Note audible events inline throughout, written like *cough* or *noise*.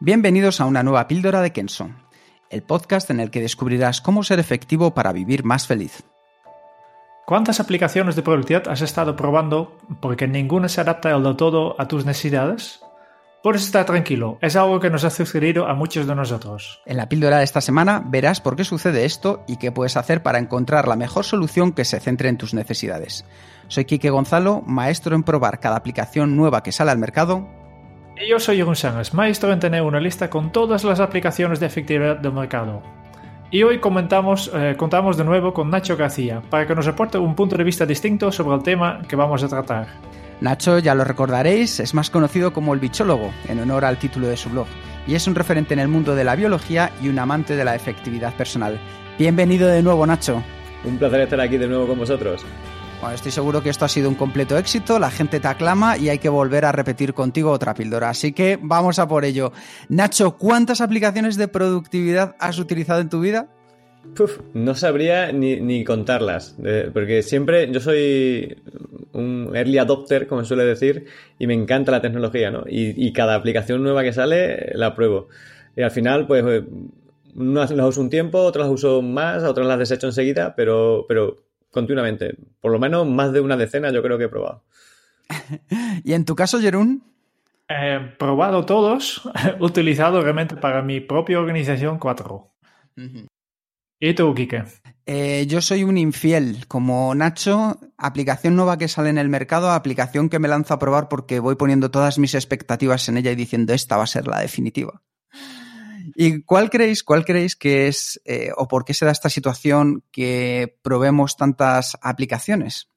Bienvenidos a una nueva píldora de Kenso, el podcast en el que descubrirás cómo ser efectivo para vivir más feliz. ¿Cuántas aplicaciones de productividad has estado probando porque ninguna se adapta del todo a tus necesidades? Puedes estar tranquilo, es algo que nos ha sucedido a muchos de nosotros. En la píldora de esta semana verás por qué sucede esto y qué puedes hacer para encontrar la mejor solución que se centre en tus necesidades. Soy Quique Gonzalo, maestro en probar cada aplicación nueva que sale al mercado. Y yo soy Jeroen Sánchez, maestro en tener una lista con todas las aplicaciones de efectividad del mercado. Y hoy comentamos, eh, contamos de nuevo con Nacho García para que nos aporte un punto de vista distinto sobre el tema que vamos a tratar. Nacho, ya lo recordaréis, es más conocido como el bichólogo, en honor al título de su blog, y es un referente en el mundo de la biología y un amante de la efectividad personal. Bienvenido de nuevo, Nacho. Un placer estar aquí de nuevo con vosotros. Bueno, estoy seguro que esto ha sido un completo éxito, la gente te aclama y hay que volver a repetir contigo otra píldora. Así que vamos a por ello. Nacho, ¿cuántas aplicaciones de productividad has utilizado en tu vida? Puf, no sabría ni, contarlas, porque siempre yo soy un early adopter, como suele decir, y me encanta la tecnología, ¿no? Y, y cada aplicación nueva que sale la pruebo. Y al final, pues, eh, unas las uso un tiempo, otras las uso más, otras las desecho enseguida, pero, pero continuamente. Por lo menos más de una decena yo creo que he probado. *laughs* ¿Y en tu caso, Jerún? He probado todos, he *laughs* utilizado realmente para mi propia organización cuatro. ¿Y tú, Quique? Eh, yo soy un infiel, como Nacho, aplicación nueva que sale en el mercado, aplicación que me lanzo a probar porque voy poniendo todas mis expectativas en ella y diciendo esta va a ser la definitiva. ¿Y cuál creéis, cuál creéis que es eh, o por qué se da esta situación que probemos tantas aplicaciones?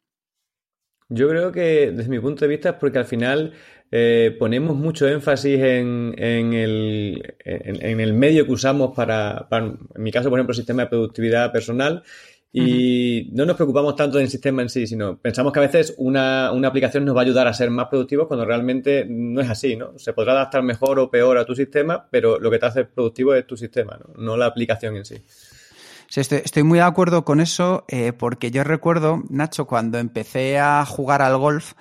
Yo creo que desde mi punto de vista es porque al final eh, ponemos mucho énfasis en, el, en, el, medio que usamos para, en mi caso, por ejemplo, el sistema de productividad personal. Y uh -huh. no nos preocupamos tanto del sistema en sí, sino pensamos que a veces una, una, aplicación nos va a ayudar a ser más productivos cuando realmente no es así, ¿no? Se podrá adaptar mejor o peor a tu sistema, pero lo que te hace productivo es tu sistema, no, no la aplicación en sí. Sí, estoy, estoy, muy de acuerdo con eso, eh, porque yo recuerdo, Nacho, cuando empecé a jugar al golf,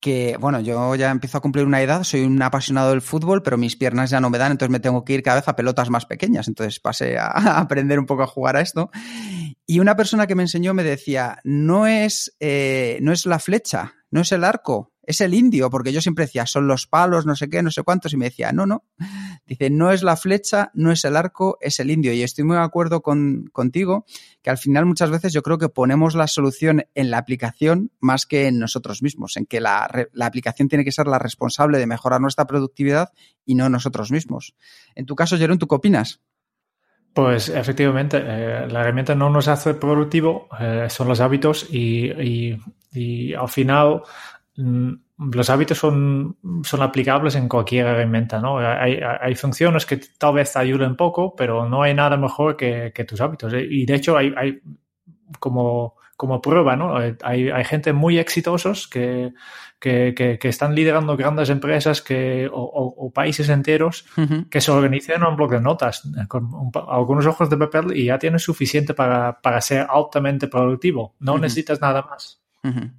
que, bueno, yo ya empiezo a cumplir una edad, soy un apasionado del fútbol, pero mis piernas ya no me dan, entonces me tengo que ir cada vez a pelotas más pequeñas. Entonces pasé a, *laughs* a aprender un poco a jugar a esto. Y una persona que me enseñó me decía, no es, eh, no es la flecha, no es el arco, es el indio, porque yo siempre decía, son los palos, no sé qué, no sé cuántos, y me decía, no, no. *laughs* Dice, no es la flecha, no es el arco, es el indio. Y estoy muy de acuerdo con, contigo, que al final muchas veces yo creo que ponemos la solución en la aplicación más que en nosotros mismos, en que la, la aplicación tiene que ser la responsable de mejorar nuestra productividad y no nosotros mismos. En tu caso, Jerón, ¿tú qué opinas? Pues efectivamente, eh, la herramienta no nos hace productivo, eh, son los hábitos y, y, y al final mmm, los hábitos son, son, aplicables en cualquier herramienta, ¿no? Hay, hay, funciones que tal vez te ayuden poco, pero no hay nada mejor que, que tus hábitos. Y de hecho hay, hay como, como prueba, ¿no? Hay, hay gente muy exitosos que, que, que, que, están liderando grandes empresas que, o, o, o países enteros uh -huh. que se organizan en un bloque de notas con un, algunos ojos de papel y ya tienes suficiente para, para ser altamente productivo. No uh -huh. necesitas nada más. Uh -huh.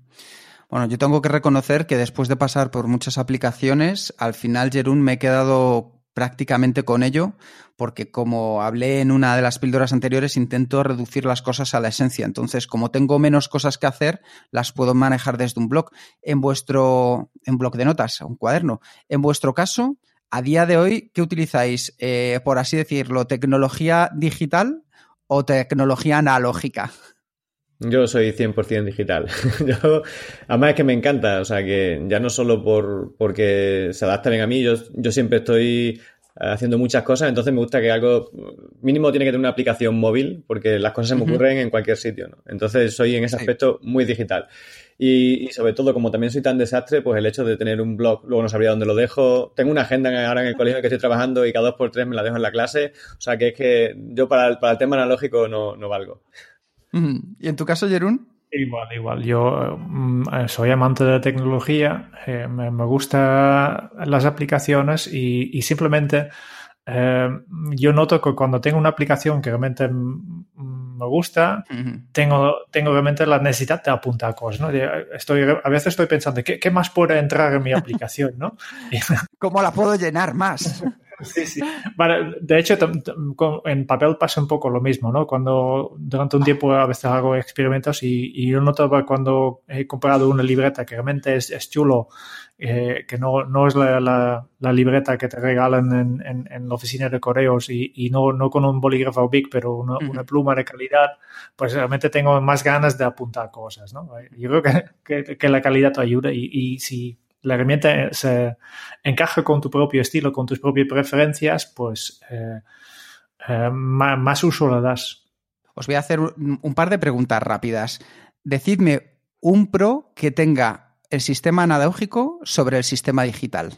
Bueno, yo tengo que reconocer que después de pasar por muchas aplicaciones, al final, Jerún, me he quedado prácticamente con ello, porque como hablé en una de las píldoras anteriores, intento reducir las cosas a la esencia. Entonces, como tengo menos cosas que hacer, las puedo manejar desde un blog. En vuestro, en blog de notas, un cuaderno. En vuestro caso, a día de hoy, ¿qué utilizáis? Eh, por así decirlo, tecnología digital o tecnología analógica? Yo soy 100% digital. *laughs* yo, además es que me encanta, o sea, que ya no solo por porque se adapta bien a mí, yo, yo siempre estoy haciendo muchas cosas, entonces me gusta que algo mínimo tiene que tener una aplicación móvil, porque las cosas se me ocurren en cualquier sitio, ¿no? Entonces soy en ese aspecto muy digital. Y, sobre todo, como también soy tan desastre, pues el hecho de tener un blog, luego no sabría dónde lo dejo. Tengo una agenda ahora en el colegio en que estoy trabajando y cada dos por tres me la dejo en la clase. O sea que es que yo para el, para el tema analógico no, no valgo. ¿Y en tu caso, Jerún? Igual, igual. Yo mm, soy amante de la tecnología, eh, me, me gustan las aplicaciones y, y simplemente eh, yo noto que cuando tengo una aplicación que realmente me gusta, tengo, tengo realmente la necesidad de apuntar cosas. ¿no? Estoy, a veces estoy pensando, ¿qué, ¿qué, más puede entrar en mi *laughs* aplicación? ¿no? *laughs* ¿Cómo la puedo llenar más? Sí, sí. Bueno, de hecho, en papel pasa un poco lo mismo, ¿no? Cuando durante un tiempo a veces hago experimentos y, y yo noto cuando he comprado una libreta que realmente es, es chulo, eh, que no, no es la, la, la, libreta que te regalan en, en, en la oficina de correos y, y, no, no con un bolígrafo big, pero una, uh -huh. una, pluma de calidad, pues realmente tengo más ganas de apuntar cosas, ¿no? Yo creo que, que, que la calidad te ayuda y, y si la herramienta se encaja con tu propio estilo, con tus propias preferencias, pues eh, eh, más, más, uso le das. Os voy a hacer un, par de preguntas rápidas. Decidme un pro que tenga el sistema analógico sobre el sistema digital.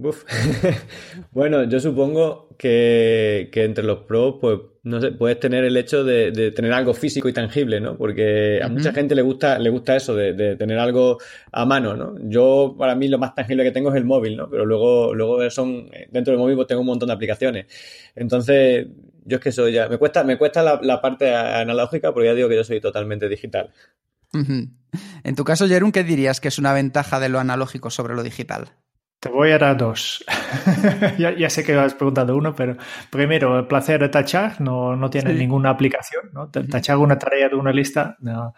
Uf. *laughs* bueno, yo supongo que, que, entre los pros, pues, no sé, puedes tener el hecho de, de tener algo físico y tangible, ¿no? Porque a uh -huh. mucha gente le gusta, le gusta eso, de, de, tener algo a mano, ¿no? Yo, para mí, lo más tangible que tengo es el móvil, ¿no? Pero luego, luego son, dentro del móvil, pues tengo un montón de aplicaciones. Entonces, yo es que soy ya, me cuesta, me cuesta la, la parte analógica porque ya digo que yo soy totalmente digital. Uh -huh. En tu caso, Jerún, ¿qué dirías que es una ventaja de lo analógico sobre lo digital? Te voy a dar dos. *laughs* ya, ya, sé que has preguntado uno, pero primero, el placer de tachar no, no tiene sí. ninguna aplicación. ¿no? Tachar una tarea de una lista no,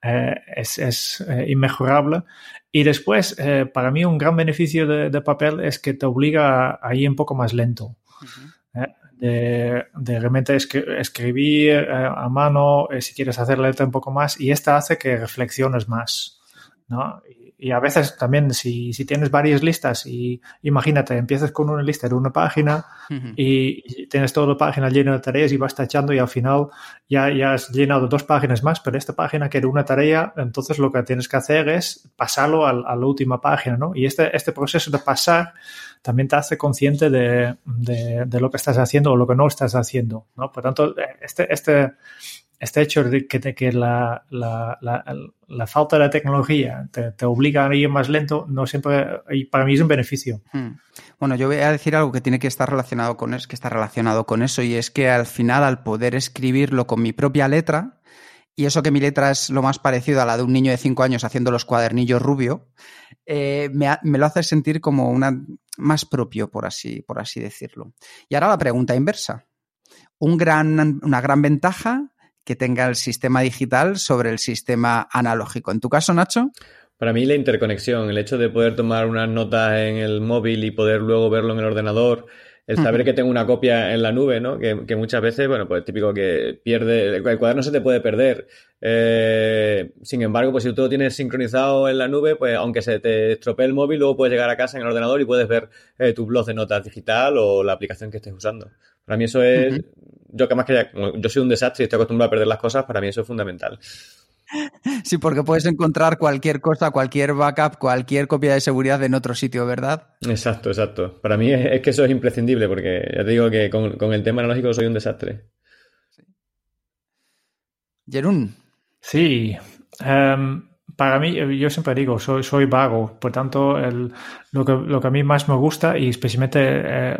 eh, es, es eh, inmejorable. Y después, eh, para mí, un gran beneficio de, de, papel es que te obliga a ir un poco más lento. Uh -huh. de, de, realmente escribir a mano, si quieres hacer letra un poco más, y esta hace que reflexiones más. ¿No? y a veces también si, si, tienes varias listas y imagínate, empiezas con una lista de una página uh -huh. y, tienes toda la página llena de tareas y vas tachando y al final ya, ya has llenado dos páginas más, pero esta página que era una tarea, entonces lo que tienes que hacer es pasarlo a, a la última página, ¿no? Y este, este proceso de pasar también te hace consciente de, de, de, lo que estás haciendo o lo que no estás haciendo, ¿no? Por tanto, este, este, este hecho de que, la, la, la, la, falta de tecnología te, obliga a ir más lento, no siempre, y para mí es un beneficio. Hmm. Bueno, yo voy a decir algo que tiene que estar relacionado con eso, que está relacionado con eso, y es que al final, al poder escribirlo con mi propia letra, y eso que mi letra es lo más parecido a la de un niño de cinco años haciendo los cuadernillos rubio, eh, me, me, lo hace sentir como una más propio, por así, por así decirlo. Y ahora la pregunta inversa. Un gran, una gran ventaja que tenga el sistema digital sobre el sistema analógico. En tu caso, Nacho. Para mí la interconexión, el hecho de poder tomar unas notas en el móvil y poder luego verlo en el ordenador, el saber uh -huh. que tengo una copia en la nube, ¿no? Que, que, muchas veces, bueno, pues típico que pierde, el cuaderno se te puede perder. Eh, sin embargo, pues si tú lo tienes sincronizado en la nube, pues aunque se te estropee el móvil, luego puedes llegar a casa en el ordenador y puedes ver eh, tu blog de notas digital o la aplicación que estés usando. Para mí eso es, uh -huh. yo que más que ya, yo soy un desastre y estoy acostumbrado a perder las cosas, para mí eso es fundamental. Sí, porque puedes encontrar cualquier cosa, cualquier backup, cualquier copia de seguridad en otro sitio, ¿verdad? Exacto, exacto. Para mí es, es que eso es imprescindible, porque ya te digo que con, con el tema analógico soy un desastre. Sí. Jerún. Sí. Um, para mí, yo siempre digo, soy, soy vago, por tanto, el, lo, que, lo que a mí más me gusta, y especialmente eh,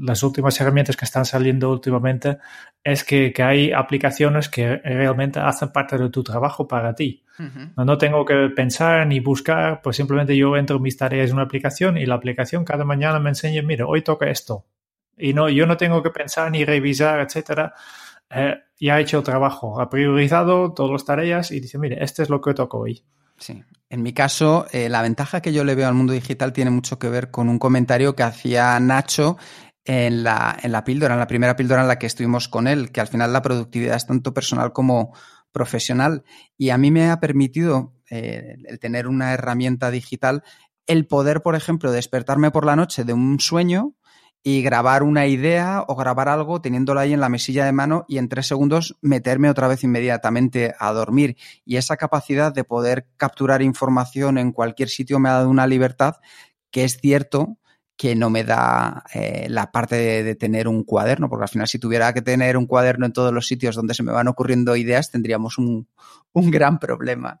las últimas herramientas que están saliendo últimamente, es que, que, hay aplicaciones que realmente hacen parte de tu trabajo para ti. Uh -huh. no, no, tengo que pensar ni buscar, pues simplemente yo entro mis tareas en una aplicación y la aplicación cada mañana me enseña, mira, hoy toca esto. Y no, yo no tengo que pensar ni revisar, etcétera eh, ya ha hecho trabajo, ha priorizado todas las tareas y dice, mire, este es lo que toco hoy. Sí. En mi caso, eh, la ventaja que yo le veo al mundo digital tiene mucho que ver con un comentario que hacía Nacho en la, en la píldora, en la primera píldora en la que estuvimos con él, que al final la productividad es tanto personal como profesional y a mí me ha permitido eh, el tener una herramienta digital el poder, por ejemplo, despertarme por la noche de un sueño y grabar una idea o grabar algo teniéndolo ahí en la mesilla de mano y en tres segundos meterme otra vez inmediatamente a dormir. Y esa capacidad de poder capturar información en cualquier sitio me ha dado una libertad que es cierto que no me da eh, la parte de, tener un cuaderno, porque al final si tuviera que tener un cuaderno en todos los sitios donde se me van ocurriendo ideas, tendríamos un, un gran problema.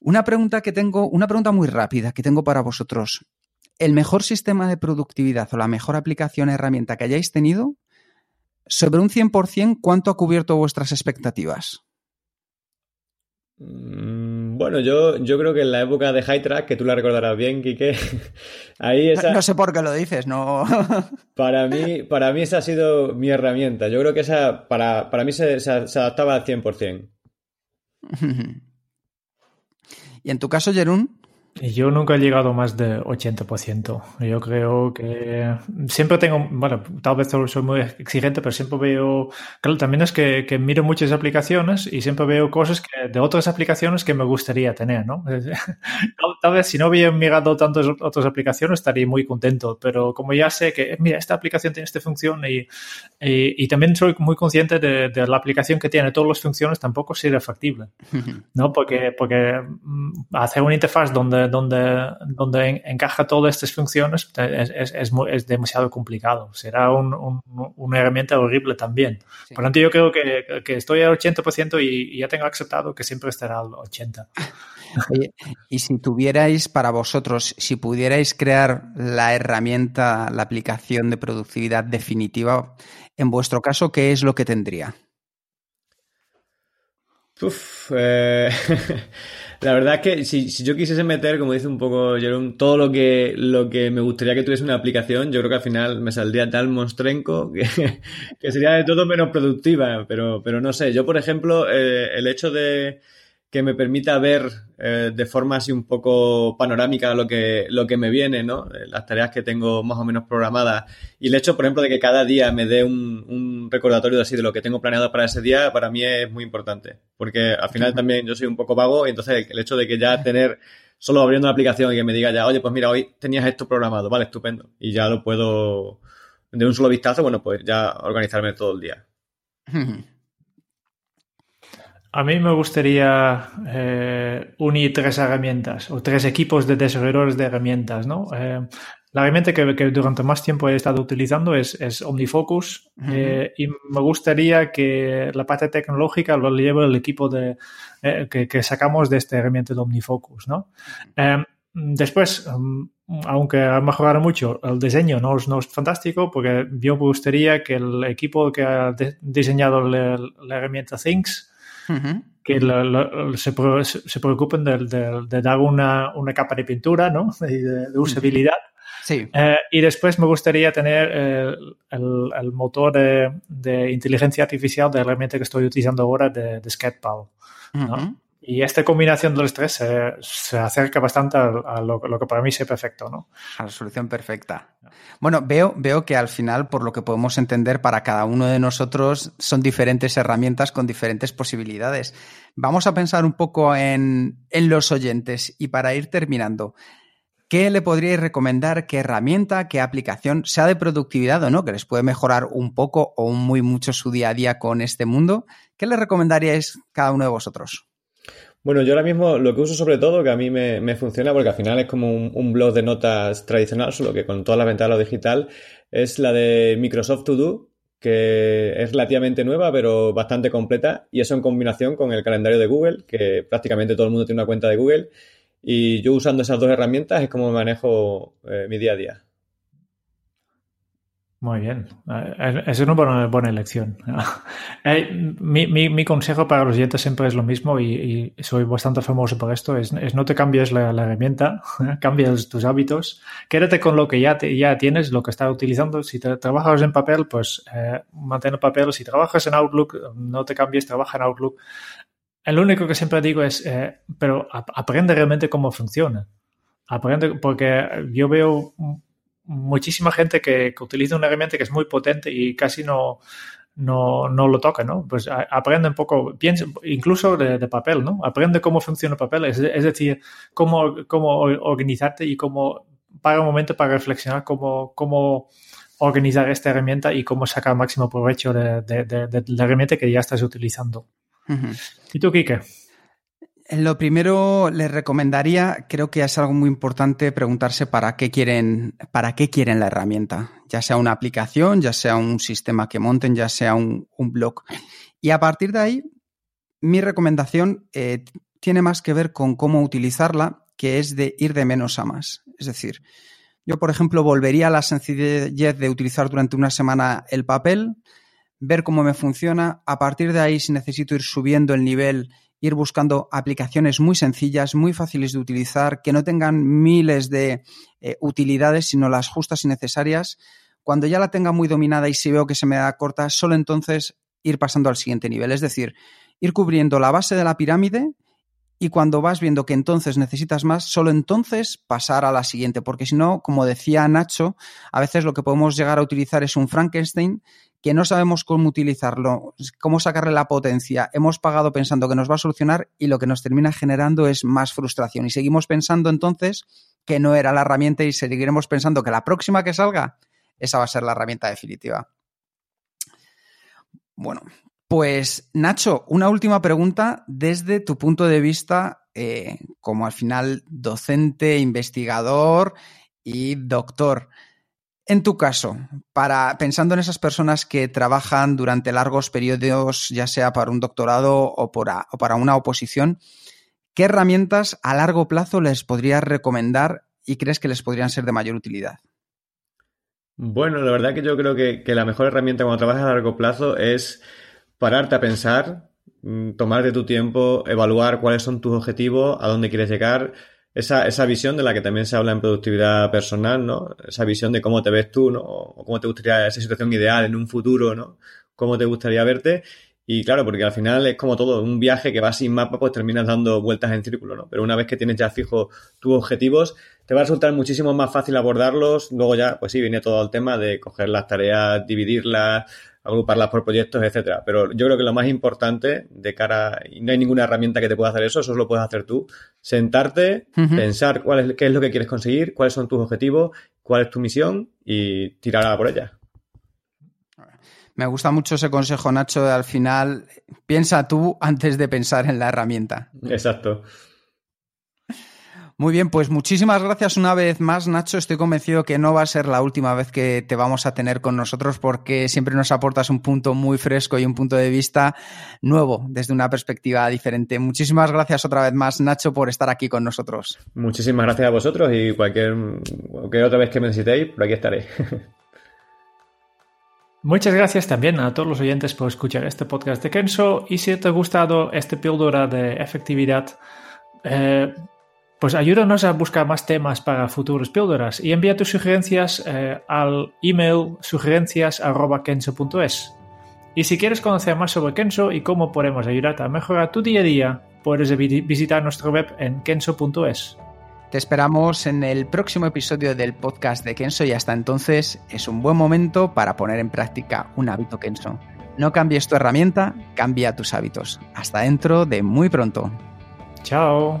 Una pregunta que tengo, una pregunta muy rápida que tengo para vosotros. ¿El mejor sistema de productividad o la mejor aplicación herramienta que hayáis tenido? Sobre un 100%, ¿cuánto ha cubierto vuestras expectativas? Mm, bueno, yo, yo creo que en la época de High Track, que tú la recordarás bien, Quique, *laughs* ahí esa... No sé por qué lo dices, no... *laughs* para, mí, para mí esa ha sido mi herramienta. Yo creo que esa para, para mí se, se, adaptaba al 100%. *laughs* ¿Y en tu caso, Jerún? Yo nunca he llegado más de 80%. Yo creo que siempre tengo, bueno, tal vez soy muy exigente, pero siempre veo, claro, también es que, que miro muchas aplicaciones y siempre veo cosas que, de otras aplicaciones que me gustaría tener, ¿no? *laughs* tal vez si no hubiera mirado tantas otras aplicaciones estaría muy contento, pero como ya sé que, mira, esta aplicación tiene esta función y, y, también soy muy consciente de, de, la aplicación que tiene todas las funciones tampoco sería factible, *laughs* ¿no? Porque, porque mm, hacer una interfaz donde donde, donde encaja todas estas funciones es, es, es, es demasiado complicado. Será un, un, una herramienta horrible también. Sí. Por lo tanto, yo creo que, que estoy al 80% y, y, ya tengo aceptado que siempre estará al 80%. *laughs* Oye, y si tuvierais para vosotros, si pudierais crear la herramienta, la aplicación de productividad definitiva, en vuestro caso, ¿qué es lo que tendría? Uf, eh, *laughs* la verdad es que si, si, yo quisiese meter, como dice un poco Jerome, todo lo que, lo que me gustaría que tuviese una aplicación, yo creo que al final me saldría tal monstrenco que, *laughs* que sería de todo menos productiva, pero, pero no sé. Yo, por ejemplo, eh, el hecho de que me permita ver eh, de forma así un poco panorámica lo que, lo que me viene, ¿no? Eh, las tareas que tengo más o menos programadas. Y el hecho, por ejemplo, de que cada día me dé un, un recordatorio así de lo que tengo planeado para ese día, para mí es muy importante. Porque al final también yo soy un poco vago y entonces el hecho de que ya tener solo abriendo la aplicación y que me diga ya, oye, pues mira, hoy tenías esto programado, vale, estupendo. Y ya lo puedo, de un solo vistazo, bueno, pues ya organizarme todo el día. *laughs* A mí me gustaría eh, unir tres herramientas o tres equipos de desarrolladores de herramientas, ¿no? Eh, la herramienta que, que, durante más tiempo he estado utilizando es, es OmniFocus uh -huh. eh, y me gustaría que la parte tecnológica lo lleve el equipo de, que, que, sacamos de esta herramienta de OmniFocus, ¿no? -huh. después, um, aunque ha mejorado mucho, el diseño no es, no es fantástico porque yo me gustaría que el equipo que ha de, diseñado la, la herramienta Things Uh -huh. que lo, lo, se, se, preocupen de, de, de, dar una, una, capa de pintura, ¿no? *laughs* De, de usabilidad. Sí. Eh, y después me gustaría tener el, el, el motor de, inteligencia artificial de la herramienta que estoy utilizando ahora de, Sketpal. ¿no? Uh -huh. Y esta combinación de los tres se, se acerca bastante a, lo, que para mí es perfecto, ¿no? A la solución perfecta. Bueno, veo, veo que al final, por lo que podemos entender, para cada uno de nosotros son diferentes herramientas con diferentes posibilidades. Vamos a pensar un poco en, en los oyentes y para ir terminando, ¿qué le podríais recomendar? ¿Qué herramienta, qué aplicación, sea de productividad o no, que les puede mejorar un poco o muy mucho su día a día con este mundo? ¿Qué le recomendaríais cada uno de vosotros? Bueno, yo ahora mismo lo que uso sobre todo, que a mí me, funciona, porque al final es como un, blog de notas tradicional, solo que con toda la ventana lo digital, es la de Microsoft To Do, que es relativamente nueva, pero bastante completa, y eso en combinación con el calendario de Google, que prácticamente todo el mundo tiene una cuenta de Google, y yo usando esas dos herramientas es como manejo eh, mi día a día. Muy bien, eh, es una buena, elección. *laughs* Eh, mi, consejo para los oyentes siempre es lo mismo y, soy bastante famoso por esto, es, no te cambies la, herramienta, *laughs* cambias tus hábitos, quédate con lo que ya, ya tienes, lo que estás utilizando. Si te, trabajas en papel, pues eh, mantén el papel. Si trabajas en Outlook, no te cambies, trabaja en Outlook. Lo único que siempre digo es, eh, pero aprende realmente cómo funciona. Aprende, porque yo veo muchísima gente que, utiliza una herramienta que es muy potente y casi no, no, no lo toca, ¿no? Pues aprende un poco, piensa, incluso de, papel, ¿no? Aprende cómo funciona el papel, es, decir, cómo, cómo organizarte y cómo, para un momento para reflexionar cómo, cómo organizar esta herramienta y cómo sacar máximo provecho de, de, la herramienta que ya estás utilizando. ¿Y tú, Kike? Lo primero les recomendaría, creo que es algo muy importante preguntarse para qué quieren, para qué quieren la herramienta, ya sea una aplicación, ya sea un sistema que monten, ya sea un, blog. Y a partir de ahí, mi recomendación eh, tiene más que ver con cómo utilizarla, que es de ir de menos a más. Es decir, yo, por ejemplo, volvería a la sencillez de utilizar durante una semana el papel, ver cómo me funciona. A partir de ahí, si necesito ir subiendo el nivel ir buscando aplicaciones muy sencillas, muy fáciles de utilizar, que no tengan miles de eh, utilidades, sino las justas y necesarias. Cuando ya la tenga muy dominada y si veo que se me da corta, solo entonces ir pasando al siguiente nivel. Es decir, ir cubriendo la base de la pirámide y cuando vas viendo que entonces necesitas más, solo entonces pasar a la siguiente, porque si no, como decía Nacho, a veces lo que podemos llegar a utilizar es un Frankenstein que no sabemos cómo utilizarlo, cómo sacarle la potencia. Hemos pagado pensando que nos va a solucionar y lo que nos termina generando es más frustración. Y seguimos pensando entonces que no era la herramienta y seguiremos pensando que la próxima que salga, esa va a ser la herramienta definitiva. Bueno, pues Nacho, una última pregunta desde tu punto de vista eh, como al final docente, investigador y doctor. En tu caso, para pensando en esas personas que trabajan durante largos periodos, ya sea para un doctorado o, para una oposición, ¿qué herramientas a largo plazo les podrías recomendar y crees que les podrían ser de mayor utilidad? Bueno, la verdad que yo creo que, la mejor herramienta cuando trabajas a largo plazo es pararte a pensar, mm, tomarte tu tiempo, evaluar cuáles son tus objetivos, a dónde quieres llegar, esa, esa visión de la que también se habla en productividad personal, ¿no? Esa visión de cómo te ves tú, ¿no? O cómo te gustaría esa situación ideal en un futuro, ¿no? Cómo te gustaría verte. Y claro, porque al final es como todo, un viaje que va sin mapa, pues terminas dando vueltas en círculo, ¿no? Pero una vez que tienes ya fijo tus objetivos, te va a resultar muchísimo más fácil abordarlos. Luego ya, pues sí, viene todo el tema de coger las tareas, dividirlas, agruparlas por proyectos, etcétera. Pero yo creo que lo más importante de cara, y no hay ninguna herramienta que te pueda hacer eso, eso lo puedes hacer tú. Sentarte, pensar cuál es, qué es lo que quieres conseguir, cuáles son tus objetivos, cuál es tu misión y tirar por ella. Me gusta mucho ese consejo, Nacho, de al final piensa tú antes de pensar en la herramienta. Exacto. Muy bien, pues muchísimas gracias una vez más, Nacho. Estoy convencido que no va a ser la última vez que te vamos a tener con nosotros porque siempre nos aportas un punto muy fresco y un punto de vista nuevo desde una perspectiva diferente. Muchísimas gracias otra vez más, Nacho, por estar aquí con nosotros. Muchísimas gracias a vosotros y cualquier, cualquier otra vez que me necesitéis, por aquí estaré. *laughs* Muchas gracias también a todos los oyentes por escuchar este podcast de Kenso y si te ha gustado este píldora de efectividad, eh, pues ayúdanos a buscar más temas para futuros píldoras y envía tus sugerencias eh, al email sugerencias.kenso.es. Y si quieres conocer más sobre Kenso y cómo podemos ayudarte a mejorar tu día a día, puedes visitar nuestra web en kenso.es. Te esperamos en el próximo episodio del podcast de Kenso y hasta entonces es un buen momento para poner en práctica un hábito Kenso. No cambies tu herramienta, cambia tus hábitos. Hasta dentro de muy pronto. Chao.